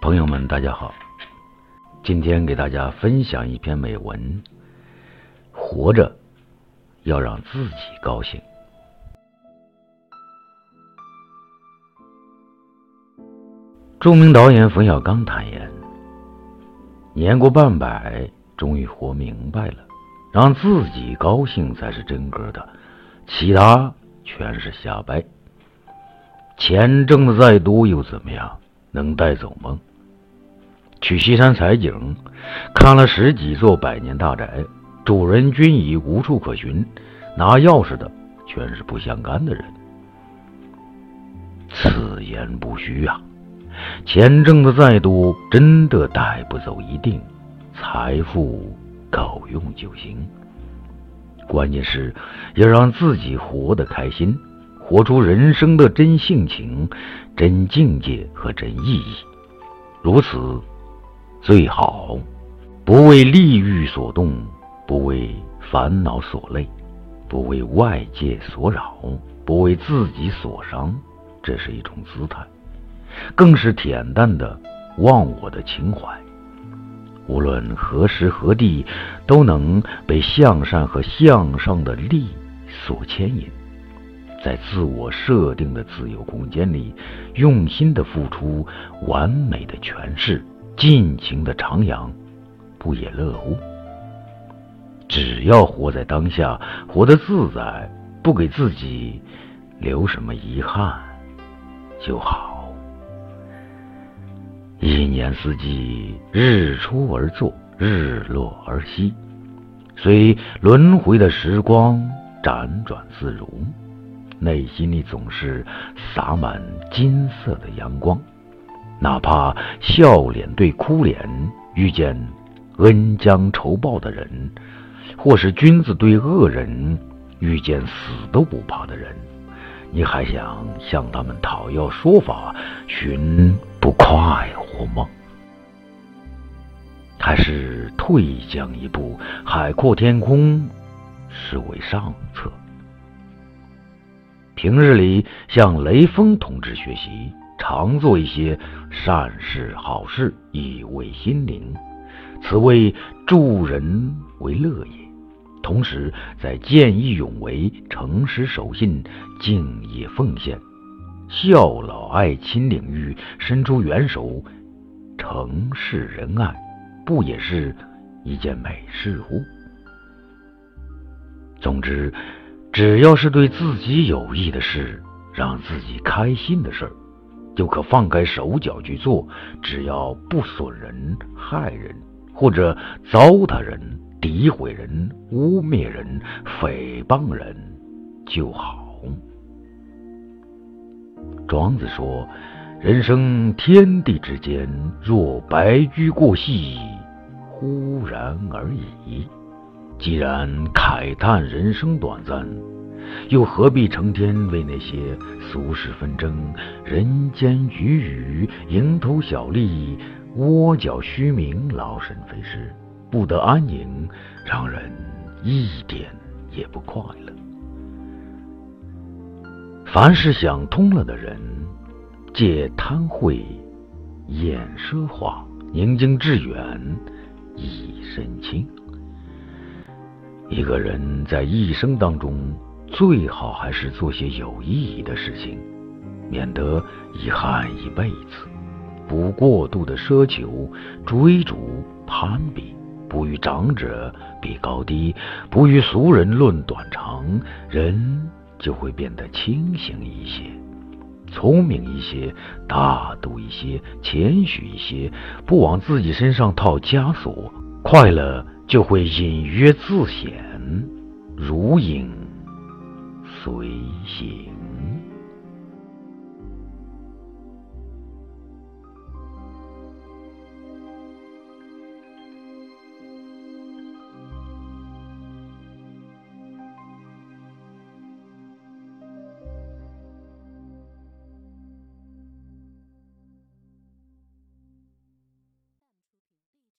朋友们，大家好，今天给大家分享一篇美文：活着要让自己高兴。著名导演冯小刚坦言，年过半百，终于活明白了，让自己高兴才是真格的，其他全是瞎掰。钱挣的再多又怎么样？能带走吗？去西山采景，看了十几座百年大宅，主人均已无处可寻，拿钥匙的全是不相干的人。此言不虚啊！钱挣的再多，真的带不走一定，财富够用就行。关键是要让自己活得开心，活出人生的真性情、真境界和真意义。如此最好，不为利欲所动，不为烦恼所累，不为外界所扰，不为自己所伤。这是一种姿态。更是恬淡的忘我的情怀，无论何时何地，都能被向善和向上的力所牵引，在自我设定的自由空间里，用心的付出，完美的诠释，尽情的徜徉，不也乐乎？只要活在当下，活得自在，不给自己留什么遗憾，就好。一年四季，日出而作，日落而息，随轮回的时光辗转自如，内心里总是洒满金色的阳光。哪怕笑脸对哭脸，遇见恩将仇报的人，或是君子对恶人，遇见死都不怕的人，你还想向他们讨要说法，寻不快？活吗？还是退将一步，海阔天空，是为上策。平日里向雷锋同志学习，常做一些善事好事，以慰心灵，此为助人为乐也。同时，在见义勇为、诚实守信、敬业奉献、孝老爱亲领域伸出援手。诚实仁爱，不也是一件美事乎？总之，只要是对自己有益的事，让自己开心的事，就可放开手脚去做。只要不损人、害人，或者糟蹋人、诋毁人、污蔑人、诽谤人就好。庄子说。人生天地之间，若白驹过隙，忽然而已。既然慨叹人生短暂，又何必成天为那些俗世纷争、人间鱼语、蝇头小利、窝角虚名劳神费事，不得安宁，让人一点也不快乐。凡是想通了的人。戒贪秽，掩奢华，宁静致远，一身轻。一个人在一生当中，最好还是做些有意义的事情，免得遗憾一辈子。不过度的奢求、追逐、攀比，不与长者比高低，不与俗人论短长，人就会变得清醒一些。聪明一些，大度一些，谦虚一些，不往自己身上套枷锁，快乐就会隐约自显，如影随形。